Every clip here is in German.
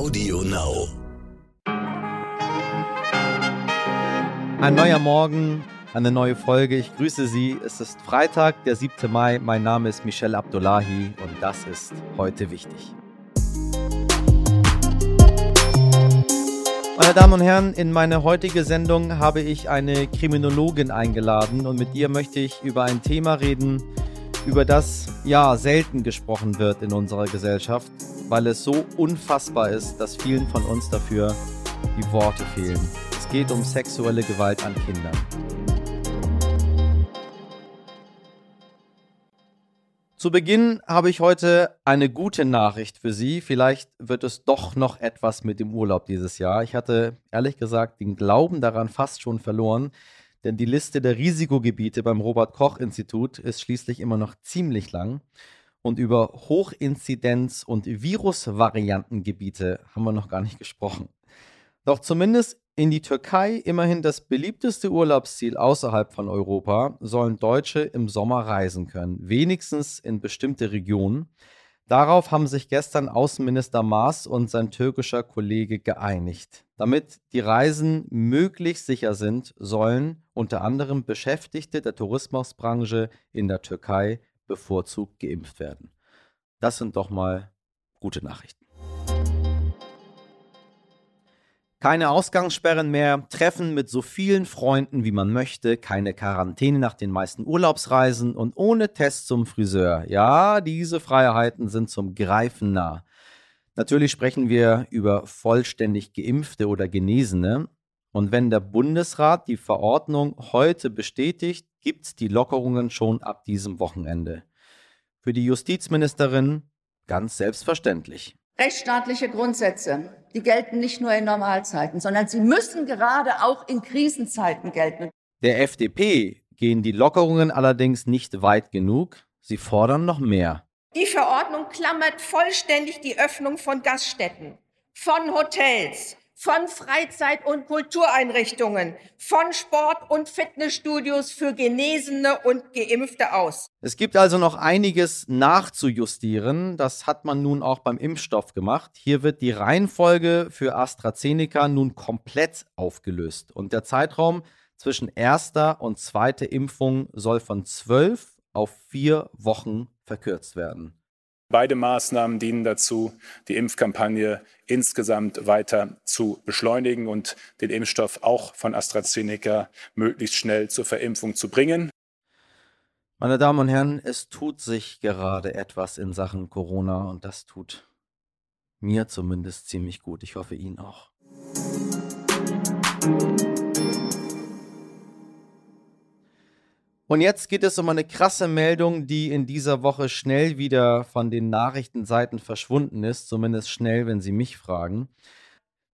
Audio Now. Ein neuer Morgen, eine neue Folge. Ich grüße Sie. Es ist Freitag, der 7. Mai. Mein Name ist Michel Abdullahi und das ist heute wichtig. Meine Damen und Herren, in meine heutige Sendung habe ich eine Kriminologin eingeladen und mit ihr möchte ich über ein Thema reden, über das ja selten gesprochen wird in unserer Gesellschaft, weil es so unfassbar ist, dass vielen von uns dafür die Worte fehlen. Es geht um sexuelle Gewalt an Kindern. Zu Beginn habe ich heute eine gute Nachricht für Sie. Vielleicht wird es doch noch etwas mit dem Urlaub dieses Jahr. Ich hatte ehrlich gesagt den Glauben daran fast schon verloren, denn die Liste der Risikogebiete beim Robert Koch Institut ist schließlich immer noch ziemlich lang. Und über Hochinzidenz- und Virusvariantengebiete haben wir noch gar nicht gesprochen. Doch zumindest in die Türkei, immerhin das beliebteste Urlaubsziel außerhalb von Europa, sollen Deutsche im Sommer reisen können, wenigstens in bestimmte Regionen. Darauf haben sich gestern Außenminister Maas und sein türkischer Kollege geeinigt. Damit die Reisen möglichst sicher sind, sollen unter anderem Beschäftigte der Tourismusbranche in der Türkei bevorzugt geimpft werden. Das sind doch mal gute Nachrichten. Keine Ausgangssperren mehr, Treffen mit so vielen Freunden, wie man möchte, keine Quarantäne nach den meisten Urlaubsreisen und ohne Test zum Friseur. Ja, diese Freiheiten sind zum Greifen nah. Natürlich sprechen wir über vollständig geimpfte oder Genesene. Und wenn der Bundesrat die Verordnung heute bestätigt, gibt es die Lockerungen schon ab diesem Wochenende. Für die Justizministerin ganz selbstverständlich. Rechtsstaatliche Grundsätze, die gelten nicht nur in Normalzeiten, sondern sie müssen gerade auch in Krisenzeiten gelten. Der FDP gehen die Lockerungen allerdings nicht weit genug. Sie fordern noch mehr. Die Verordnung klammert vollständig die Öffnung von Gaststätten, von Hotels, von Freizeit- und Kultureinrichtungen, von Sport- und Fitnessstudios für Genesene und Geimpfte aus. Es gibt also noch einiges nachzujustieren. Das hat man nun auch beim Impfstoff gemacht. Hier wird die Reihenfolge für AstraZeneca nun komplett aufgelöst. Und der Zeitraum zwischen erster und zweiter Impfung soll von zwölf auf vier Wochen verkürzt werden. Beide Maßnahmen dienen dazu, die Impfkampagne insgesamt weiter zu beschleunigen und den Impfstoff auch von AstraZeneca möglichst schnell zur Verimpfung zu bringen. Meine Damen und Herren, es tut sich gerade etwas in Sachen Corona und das tut mir zumindest ziemlich gut. Ich hoffe Ihnen auch. Und jetzt geht es um eine krasse Meldung, die in dieser Woche schnell wieder von den Nachrichtenseiten verschwunden ist, zumindest schnell, wenn Sie mich fragen.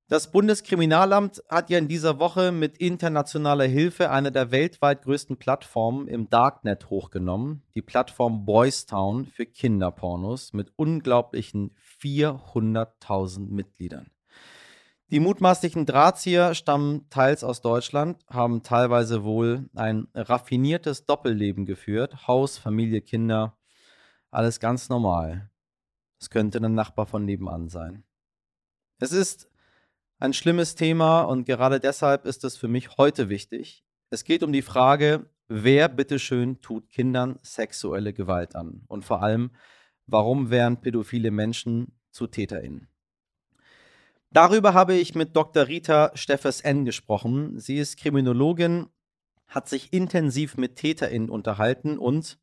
Das Bundeskriminalamt hat ja in dieser Woche mit internationaler Hilfe eine der weltweit größten Plattformen im Darknet hochgenommen, die Plattform Boystown für Kinderpornos mit unglaublichen 400.000 Mitgliedern. Die mutmaßlichen Drahtzieher stammen teils aus Deutschland, haben teilweise wohl ein raffiniertes Doppelleben geführt. Haus, Familie, Kinder, alles ganz normal. Es könnte ein Nachbar von nebenan sein. Es ist ein schlimmes Thema und gerade deshalb ist es für mich heute wichtig. Es geht um die Frage, wer bitteschön tut Kindern sexuelle Gewalt an? Und vor allem, warum werden pädophile Menschen zu TäterInnen? Darüber habe ich mit Dr. Rita Steffes N. gesprochen. Sie ist Kriminologin, hat sich intensiv mit TäterInnen unterhalten und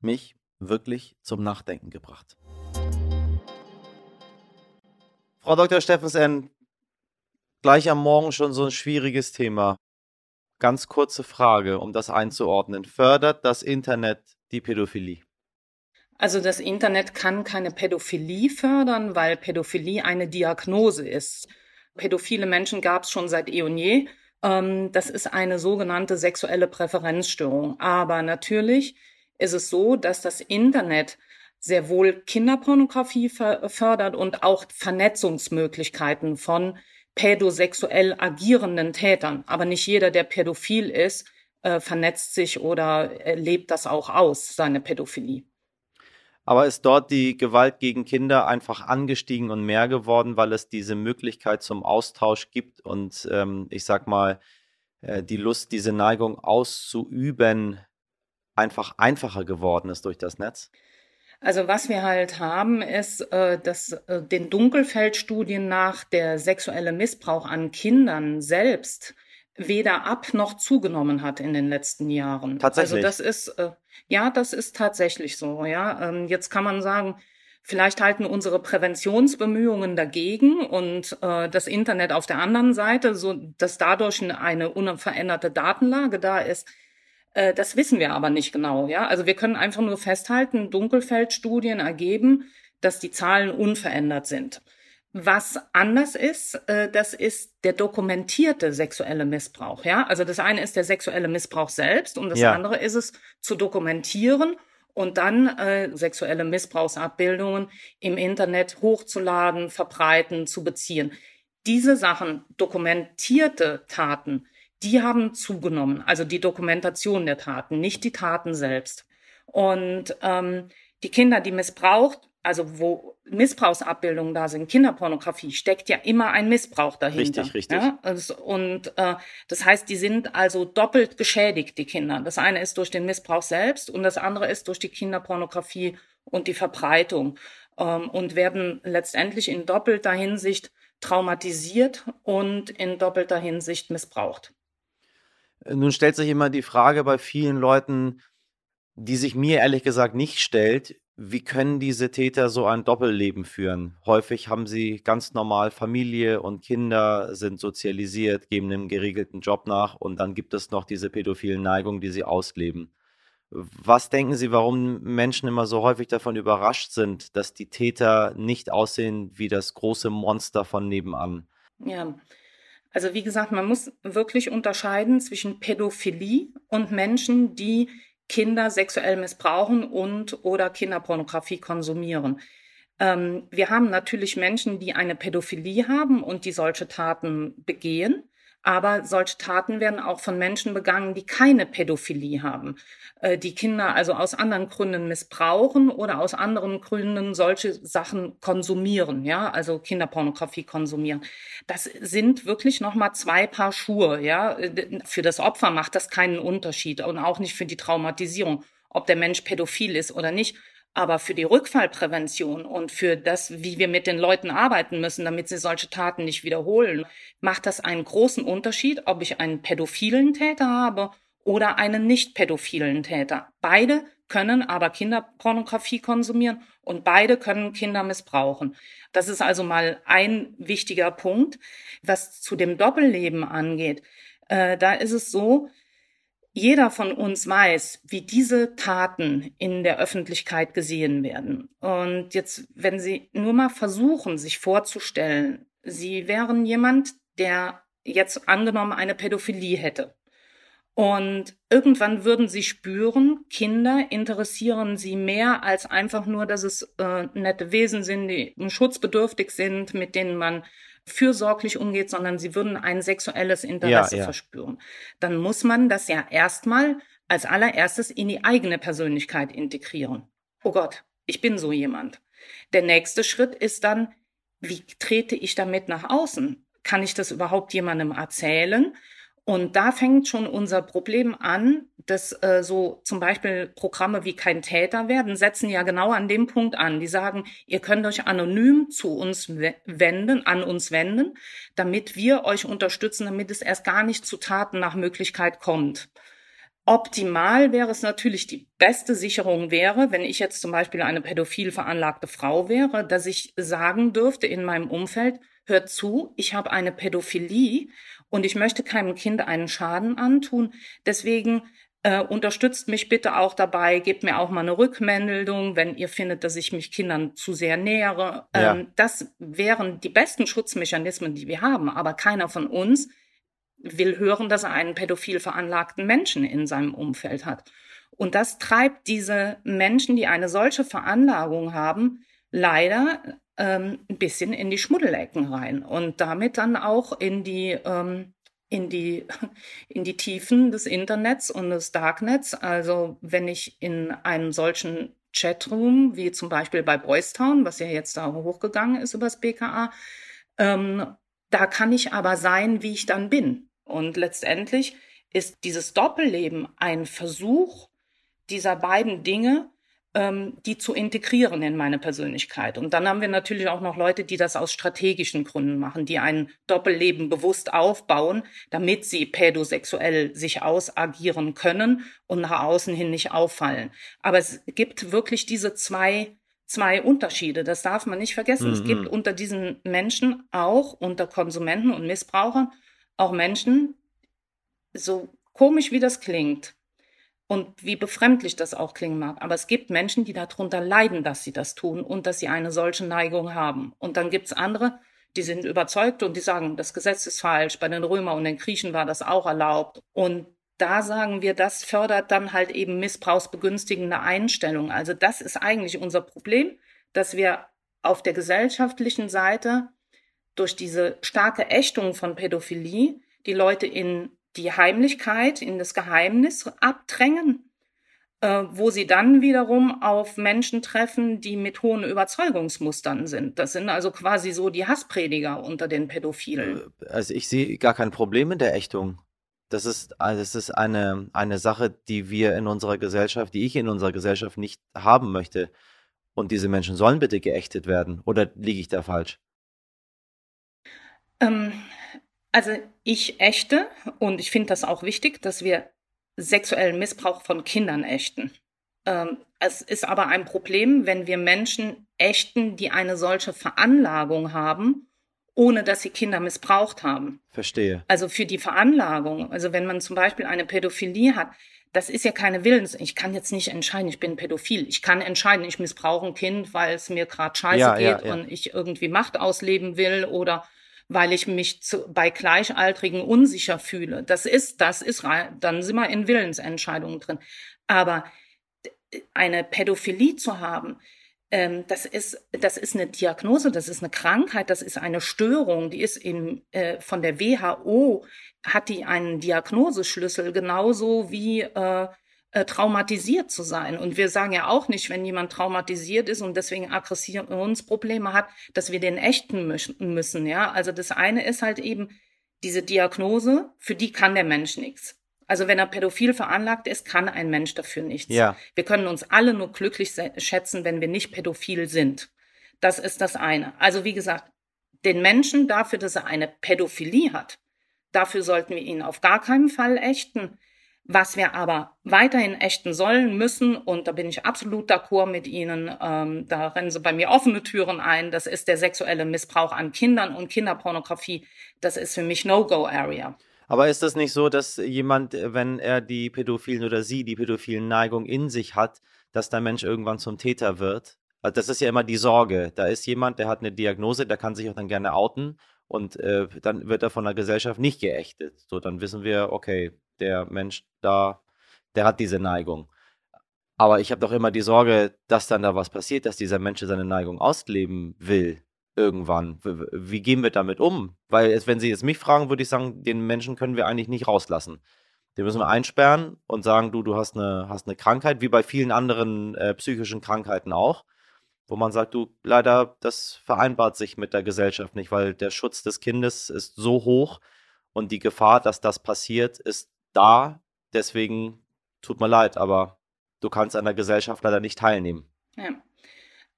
mich wirklich zum Nachdenken gebracht. Frau Dr. Steffes N., gleich am Morgen schon so ein schwieriges Thema. Ganz kurze Frage, um das einzuordnen. Fördert das Internet die Pädophilie? Also das Internet kann keine Pädophilie fördern, weil Pädophilie eine Diagnose ist. Pädophile Menschen gab es schon seit eh und je. Ähm, das ist eine sogenannte sexuelle Präferenzstörung. Aber natürlich ist es so, dass das Internet sehr wohl Kinderpornografie fördert und auch Vernetzungsmöglichkeiten von pädosexuell agierenden Tätern. Aber nicht jeder, der pädophil ist, äh, vernetzt sich oder lebt das auch aus, seine Pädophilie. Aber ist dort die Gewalt gegen Kinder einfach angestiegen und mehr geworden, weil es diese Möglichkeit zum Austausch gibt und ähm, ich sag mal, äh, die Lust, diese Neigung auszuüben, einfach einfacher geworden ist durch das Netz? Also was wir halt haben, ist, äh, dass äh, den Dunkelfeldstudien nach der sexuelle Missbrauch an Kindern selbst weder ab noch zugenommen hat in den letzten Jahren. Also Tatsächlich. Also das ist, äh, ja, das ist tatsächlich so, ja. Ähm, jetzt kann man sagen, vielleicht halten unsere Präventionsbemühungen dagegen und äh, das Internet auf der anderen Seite, so dass dadurch eine unveränderte Datenlage da ist. Äh, das wissen wir aber nicht genau, ja. Also wir können einfach nur festhalten, Dunkelfeldstudien ergeben, dass die Zahlen unverändert sind. Was anders ist, äh, das ist der dokumentierte sexuelle Missbrauch. Ja, also das eine ist der sexuelle Missbrauch selbst und das Ja. andere ist es zu dokumentieren und dann äh, sexuelle Missbrauchsabbildungen im Internet hochzuladen, verbreiten, zu beziehen. Diese Sachen, dokumentierte Taten, die haben zugenommen. Also die Dokumentation der Taten, nicht die Taten selbst. Und ähm, die Kinder, die missbraucht, also wo Missbrauchsabbildungen da sind, Kinderpornografie, steckt ja immer ein Missbrauch dahinter. Richtig, richtig. Ja? Und äh, das heißt, die sind also doppelt geschädigt, die Kinder. Das eine ist durch den Missbrauch selbst und das andere ist durch die Kinderpornografie und die Verbreitung ähm, und werden letztendlich in doppelter Hinsicht traumatisiert und in doppelter Hinsicht missbraucht. Nun stellt sich immer die Frage bei vielen Leuten, die sich mir ehrlich gesagt nicht stellt, wie können diese Täter so ein Doppelleben führen? Häufig haben sie ganz normal Familie und Kinder, sind sozialisiert, geben einem geregelten Job nach und dann gibt es noch diese pädophilen Neigungen, die sie ausleben. Was denken Sie, warum Menschen immer so häufig davon überrascht sind, dass die Täter nicht aussehen wie das große Monster von nebenan? Ja, also wie gesagt, man muss wirklich unterscheiden zwischen Pädophilie und Menschen, die Kinder sexuell missbrauchen und oder Kinderpornografie konsumieren. Ähm, wir haben natürlich Menschen, die eine Pädophilie haben und die solche Taten begehen. Aber solche Taten werden auch von Menschen begangen, die keine Pädophilie haben, äh, die Kinder also aus anderen Gründen missbrauchen oder aus anderen Gründen solche Sachen konsumieren, ja, also Kinderpornografie konsumieren. Das sind wirklich noch mal zwei Paar Schuhe, ja. Für das Opfer macht das keinen Unterschied und auch nicht für die Traumatisierung, ob der Mensch pädophil ist oder nicht. Aber für die Rückfallprävention und für das, wie wir mit den Leuten arbeiten müssen, damit sie solche Taten nicht wiederholen, macht das einen großen Unterschied, ob ich einen pädophilen Täter habe oder einen nicht pädophilen Täter. Beide können aber Kinderpornografie konsumieren und beide können Kinder missbrauchen. Das ist also mal ein wichtiger Punkt. Was zu dem Doppelleben angeht, äh, da ist es so, jeder von uns weiß, wie diese Taten in der Öffentlichkeit gesehen werden. Und jetzt, wenn Sie nur mal versuchen, sich vorzustellen, Sie wären jemand, der jetzt angenommen eine Pädophilie hätte. Und irgendwann würden Sie spüren, Kinder interessieren Sie mehr als einfach nur, dass es äh, nette Wesen sind, die schutzbedürftig sind, mit denen man fürsorglich umgeht, sondern sie würden ein sexuelles Interesse ja. verspüren. Dann muss man das ja erstmal als allererstes in die eigene Persönlichkeit integrieren. Oh Gott, ich bin so jemand. Der nächste Schritt ist dann, wie trete ich damit nach außen? Kann ich das überhaupt jemandem erzählen? Und da fängt schon unser Problem an, dass äh, so zum Beispiel Programme wie kein Täter werden, setzen ja genau an dem Punkt an. Die sagen, ihr könnt euch anonym zu uns wenden, an uns wenden, damit wir euch unterstützen, damit es erst gar nicht zu Taten nach Möglichkeit kommt. Optimal wäre es natürlich, die beste Sicherung wäre, wenn ich jetzt zum Beispiel eine pädophil veranlagte Frau wäre, dass ich sagen dürfte in meinem Umfeld, hört zu, ich habe eine Pädophilie und ich möchte keinem Kind einen Schaden antun. Deswegen äh, unterstützt mich bitte auch dabei, gebt mir auch mal eine Rückmeldung, wenn ihr findet, dass ich mich Kindern zu sehr nähere. Ja. Ähm, das wären die besten Schutzmechanismen, die wir haben. Aber keiner von uns will hören, dass er einen pädophil veranlagten Menschen in seinem Umfeld hat. Und das treibt diese Menschen, die eine solche Veranlagung haben, leider ähm, ein bisschen in die Schmuddelecken rein und damit dann auch in die ähm, in die in die Tiefen des Internets und des Darknets. Also wenn ich in einem solchen Chatroom, wie zum Beispiel bei Boys Town, was ja jetzt da hochgegangen ist übers BKA. Ähm, da kann ich aber sein, wie ich dann bin. Und letztendlich ist dieses Doppelleben ein Versuch dieser beiden Dinge, ähm, die zu integrieren in meine Persönlichkeit. Und dann haben wir natürlich auch noch Leute, die das aus strategischen Gründen machen, die ein Doppelleben bewusst aufbauen, damit sie pädosexuell sich ausagieren können und nach außen hin nicht auffallen. Aber es gibt wirklich diese zwei zwei Unterschiede. Das darf man nicht vergessen. Mhm. Es gibt mhm. unter diesen Menschen auch, unter Konsumenten und Missbrauchern, auch Menschen, so komisch wie das klingt, und wie befremdlich das auch klingen mag. Aber es gibt Menschen, die darunter leiden, dass sie das tun und dass sie eine solche Neigung haben. Und dann gibt es andere, die sind überzeugt und die sagen, das Gesetz ist falsch. Bei den Römer und den Griechen war das auch erlaubt. Und da sagen wir, das fördert dann halt eben missbrauchsbegünstigende Einstellungen. Also das ist eigentlich unser Problem, dass wir auf der gesellschaftlichen Seite durch diese starke Ächtung von Pädophilie die Leute in die Heimlichkeit, in das Geheimnis abdrängen, äh, wo sie dann wiederum auf Menschen treffen, die mit hohen Überzeugungsmustern sind. Das sind also quasi so die Hassprediger unter den Pädophilen. Äh, also ich sehe gar kein Problem in der Ächtung. Das ist, das ist eine, eine Sache, die wir in unserer Gesellschaft, die ich in unserer Gesellschaft nicht haben möchte. Und diese Menschen sollen bitte geächtet werden. Oder liege ich da falsch? Ähm, also ich ächte und ich finde das auch wichtig, dass wir sexuellen Missbrauch von Kindern ächten. Ähm, es ist aber ein Problem, wenn wir Menschen ächten, die eine solche Veranlagung haben, ohne dass sie Kinder missbraucht haben. Verstehe. Also für die Veranlagung, also wenn man zum Beispiel eine Pädophilie hat, das ist ja keine Willens. Ich kann jetzt nicht entscheiden, ich bin pädophil. Ich kann entscheiden, ich missbrauche ein Kind, weil es mir gerade scheiße ja, geht ja, ja. und ich irgendwie Macht ausleben will oder weil ich mich zu, bei Gleichaltrigen unsicher fühle. Das ist, das ist, dann sind wir in Willensentscheidungen drin. Aber eine Pädophilie zu haben, ähm, das ist, das ist eine Diagnose, das ist eine Krankheit, das ist eine Störung, die ist im, äh, von der WHO hat die einen Diagnoseschlüssel, genauso wie äh, äh, traumatisiert zu sein. Und wir sagen ja auch nicht, wenn jemand traumatisiert ist und deswegen Aggressionsprobleme hat, dass wir den ächten müssen. Ja, also das eine ist halt eben diese Diagnose, für die kann der Mensch nichts. Also wenn er pädophil veranlagt ist, kann ein Mensch dafür nichts. Ja. Wir können uns alle nur glücklich schätzen, wenn wir nicht pädophil sind. Das ist das eine. Also wie gesagt, den Menschen dafür, dass er eine Pädophilie hat, dafür sollten wir ihn auf gar keinen Fall ächten. Was wir aber weiterhin ächten sollen, müssen, und da bin ich absolut d'accord mit Ihnen, ähm, da rennen Sie bei mir offene Türen ein, das ist der sexuelle Missbrauch an Kindern und Kinderpornografie. Das ist für mich No-Go-Area. Aber ist das nicht so, dass jemand, wenn er die pädophilen oder sie die pädophilen Neigung in sich hat, dass der Mensch irgendwann zum Täter wird? Also das ist ja immer die Sorge. Da ist jemand, der hat eine Diagnose, der kann sich auch dann gerne outen und äh, dann wird er von der Gesellschaft nicht geächtet. So, dann wissen wir, okay, der Mensch da, der hat diese Neigung. Aber ich habe doch immer die Sorge, dass dann da was passiert, dass dieser Mensch seine Neigung ausleben will irgendwann. Wie gehen wir damit um? Weil, wenn Sie jetzt mich fragen, würde ich sagen, den Menschen können wir eigentlich nicht rauslassen. Den müssen wir einsperren und sagen, du, du hast eine, hast eine Krankheit, wie bei vielen anderen äh, psychischen Krankheiten auch wo man sagt, du, leider, das vereinbart sich mit der Gesellschaft nicht, weil der Schutz des Kindes ist so hoch und die Gefahr, dass das passiert, ist da. Deswegen tut mir leid, aber du kannst an der Gesellschaft leider nicht teilnehmen. Ja.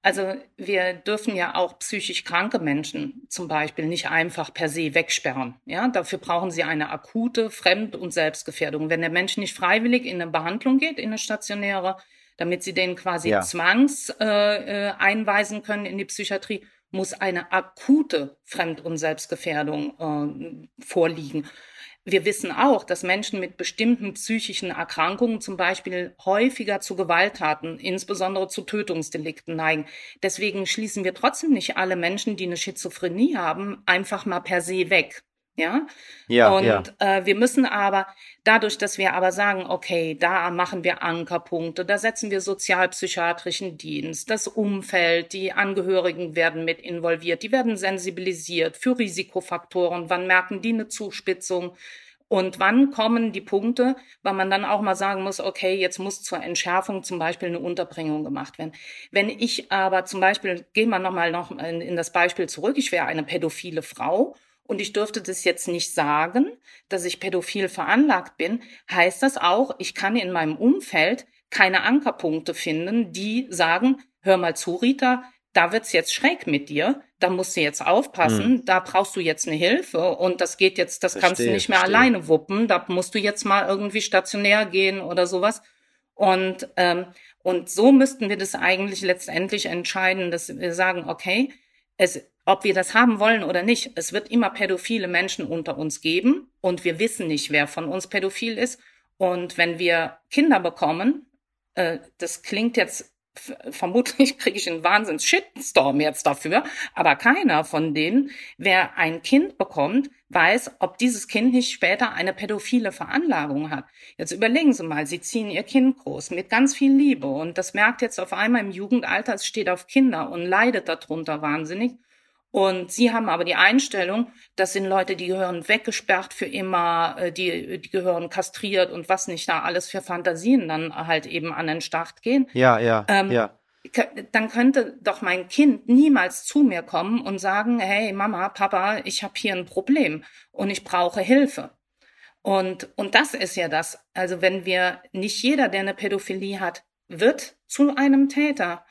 Also wir dürfen ja auch psychisch kranke Menschen zum Beispiel nicht einfach per se wegsperren. Ja, dafür brauchen sie eine akute Fremd- und Selbstgefährdung. Wenn der Mensch nicht freiwillig in eine Behandlung geht, in eine stationäre, damit sie den quasi ja. zwangs äh, äh, einweisen können in die Psychiatrie, muss eine akute Fremd- und Selbstgefährdung äh, vorliegen. Wir wissen auch, dass Menschen mit bestimmten psychischen Erkrankungen zum Beispiel häufiger zu Gewalttaten, insbesondere zu Tötungsdelikten neigen. Deswegen schließen wir trotzdem nicht alle Menschen, die eine Schizophrenie haben, einfach mal per se weg. Ja. Ja. Und ja. Äh, wir müssen aber dadurch, dass wir aber sagen, okay, da machen wir Ankerpunkte, da setzen wir sozialpsychiatrischen Dienst, das Umfeld, die Angehörigen werden mit involviert, die werden sensibilisiert für Risikofaktoren, wann merken die eine Zuspitzung Und wann kommen die Punkte, weil man dann auch mal sagen muss, okay, jetzt muss zur Entschärfung zum Beispiel eine Unterbringung gemacht werden. Wenn ich aber zum Beispiel, gehen wir nochmal noch in, in das Beispiel zurück, ich wäre eine pädophile Frau und ich dürfte das jetzt nicht sagen, dass ich pädophil veranlagt bin, heißt das auch, ich kann in meinem Umfeld keine Ankerpunkte finden, die sagen, hör mal zu, Rita, da wird's jetzt schräg mit dir, da musst du jetzt aufpassen, mhm. da brauchst du jetzt eine Hilfe und das geht jetzt, das verstehe, kannst du nicht mehr verstehe. alleine wuppen, da musst du jetzt mal irgendwie stationär gehen oder sowas. Und, ähm, und so müssten wir das eigentlich letztendlich entscheiden, dass wir sagen, okay, es, ob wir das haben wollen oder nicht, es wird immer pädophile Menschen unter uns geben und wir wissen nicht, wer von uns pädophil ist. Und wenn wir Kinder bekommen, äh, das klingt jetzt vermutlich kriege ich einen Wahnsinns Shitstorm jetzt dafür, aber keiner von denen, wer ein Kind bekommt, weiß, ob dieses Kind nicht später eine pädophile Veranlagung hat. Jetzt überlegen Sie mal, Sie ziehen Ihr Kind groß mit ganz viel Liebe und das merkt jetzt auf einmal im Jugendalter, es steht auf Kinder und leidet darunter wahnsinnig und sie haben aber die Einstellung, das sind Leute, die gehören weggesperrt für immer, äh, die, die gehören kastriert und was nicht da alles für Fantasien dann halt eben an den Start gehen. Ja, ja, ähm, ja. Dann könnte doch mein Kind niemals zu mir kommen und sagen, hey Mama, Papa, ich habe hier ein Problem und ich brauche Hilfe. Und, und das ist ja das. Also wenn wir, nicht jeder, der eine Pädophilie hat, wird zu einem Täter.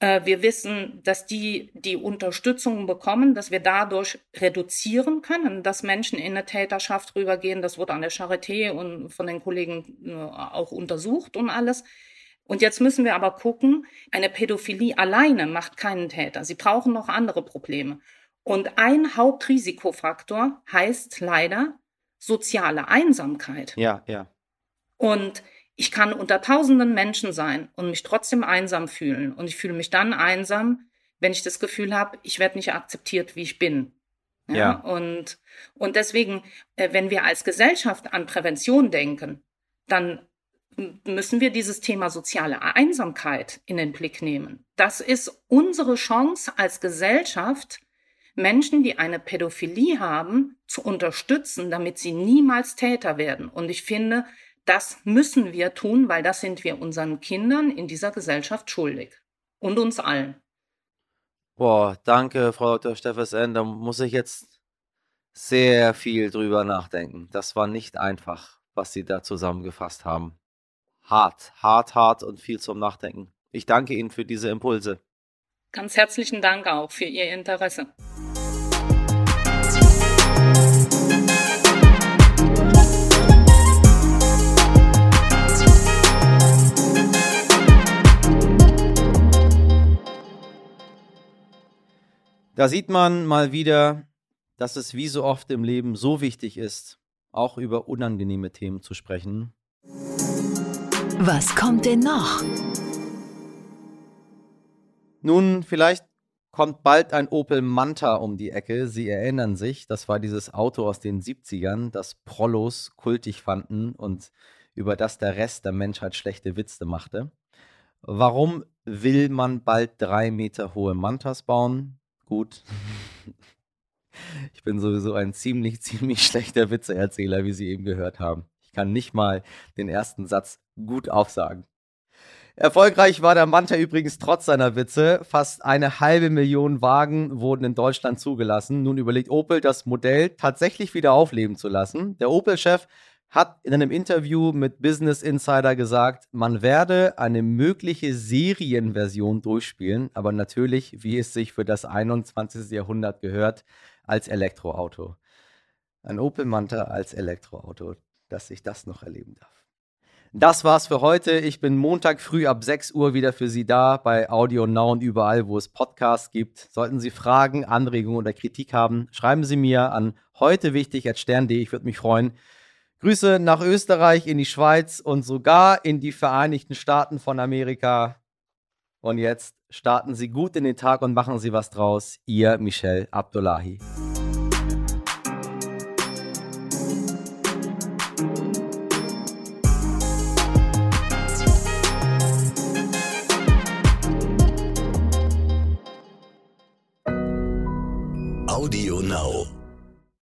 Äh, wir wissen, dass die die Unterstützung bekommen, dass wir dadurch reduzieren können, dass Menschen in eine Täterschaft rübergehen. Das wurde an der Charité und von den Kollegen äh, auch untersucht und alles. Und jetzt müssen wir aber gucken, eine Pädophilie alleine macht keinen Täter. Sie brauchen noch andere Probleme. Und ein Hauptrisikofaktor heißt leider soziale Einsamkeit. Ja, ja. Und ich kann unter tausenden Menschen sein und mich trotzdem einsam fühlen. Und ich fühle mich dann einsam, wenn ich das Gefühl habe, ich werde nicht akzeptiert, wie ich bin. Ja, ja. Und, und deswegen, äh, wenn wir als Gesellschaft an Prävention denken, dann müssen wir dieses Thema soziale Einsamkeit in den Blick nehmen. Das ist unsere Chance als Gesellschaft, Menschen, die eine Pädophilie haben, zu unterstützen, damit sie niemals Täter werden. Und ich finde, das müssen wir tun, weil das sind wir unseren Kindern in dieser Gesellschaft schuldig. Und uns allen. Boah, danke, Frau Dr. Steffes-N. Da muss ich jetzt sehr viel drüber nachdenken. Das war nicht einfach, was Sie da zusammengefasst haben. Hart, hart, hart und viel zum Nachdenken. Ich danke Ihnen für diese Impulse. Ganz herzlichen Dank auch für Ihr Interesse. Da sieht man mal wieder, dass es wie so oft im Leben so wichtig ist, auch über unangenehme Themen zu sprechen. Was kommt denn noch? Nun, vielleicht kommt bald ein Opel Manta um die Ecke. Sie erinnern sich, das war dieses Auto aus den 70ern, das Prollos kultig fanden und über das der Rest der Menschheit schlechte Witze machte. Warum will man bald drei Meter hohe Mantas bauen? Gut. Ich bin sowieso ein ziemlich, ziemlich schlechter Witzeerzähler, wie Sie eben gehört haben. Ich kann nicht mal den ersten Satz gut aufsagen. Erfolgreich war der Manta übrigens trotz seiner Witze. Fast eine halbe Million Wagen wurden in Deutschland zugelassen. Nun überlegt Opel, das Modell tatsächlich wieder aufleben zu lassen. Der Opel-Chef hat in einem Interview mit Business Insider gesagt, man werde eine mögliche Serienversion durchspielen, aber natürlich, wie es sich für das 21. Jahrhundert gehört, als Elektroauto. Ein Opel Manta als Elektroauto, dass ich das noch erleben darf. Das war's für heute. Ich bin Montag früh ab 6 Uhr wieder für Sie da bei Audio Now und überall, wo es Podcasts gibt. Sollten Sie Fragen, Anregungen oder Kritik haben, schreiben Sie mir an heute wichtig stern.de. Ich würde mich freuen. Grüße nach Österreich, in die Schweiz und sogar in die Vereinigten Staaten von Amerika. Und jetzt starten Sie gut in den Tag und machen Sie was draus. Ihr Michel Abdullahi.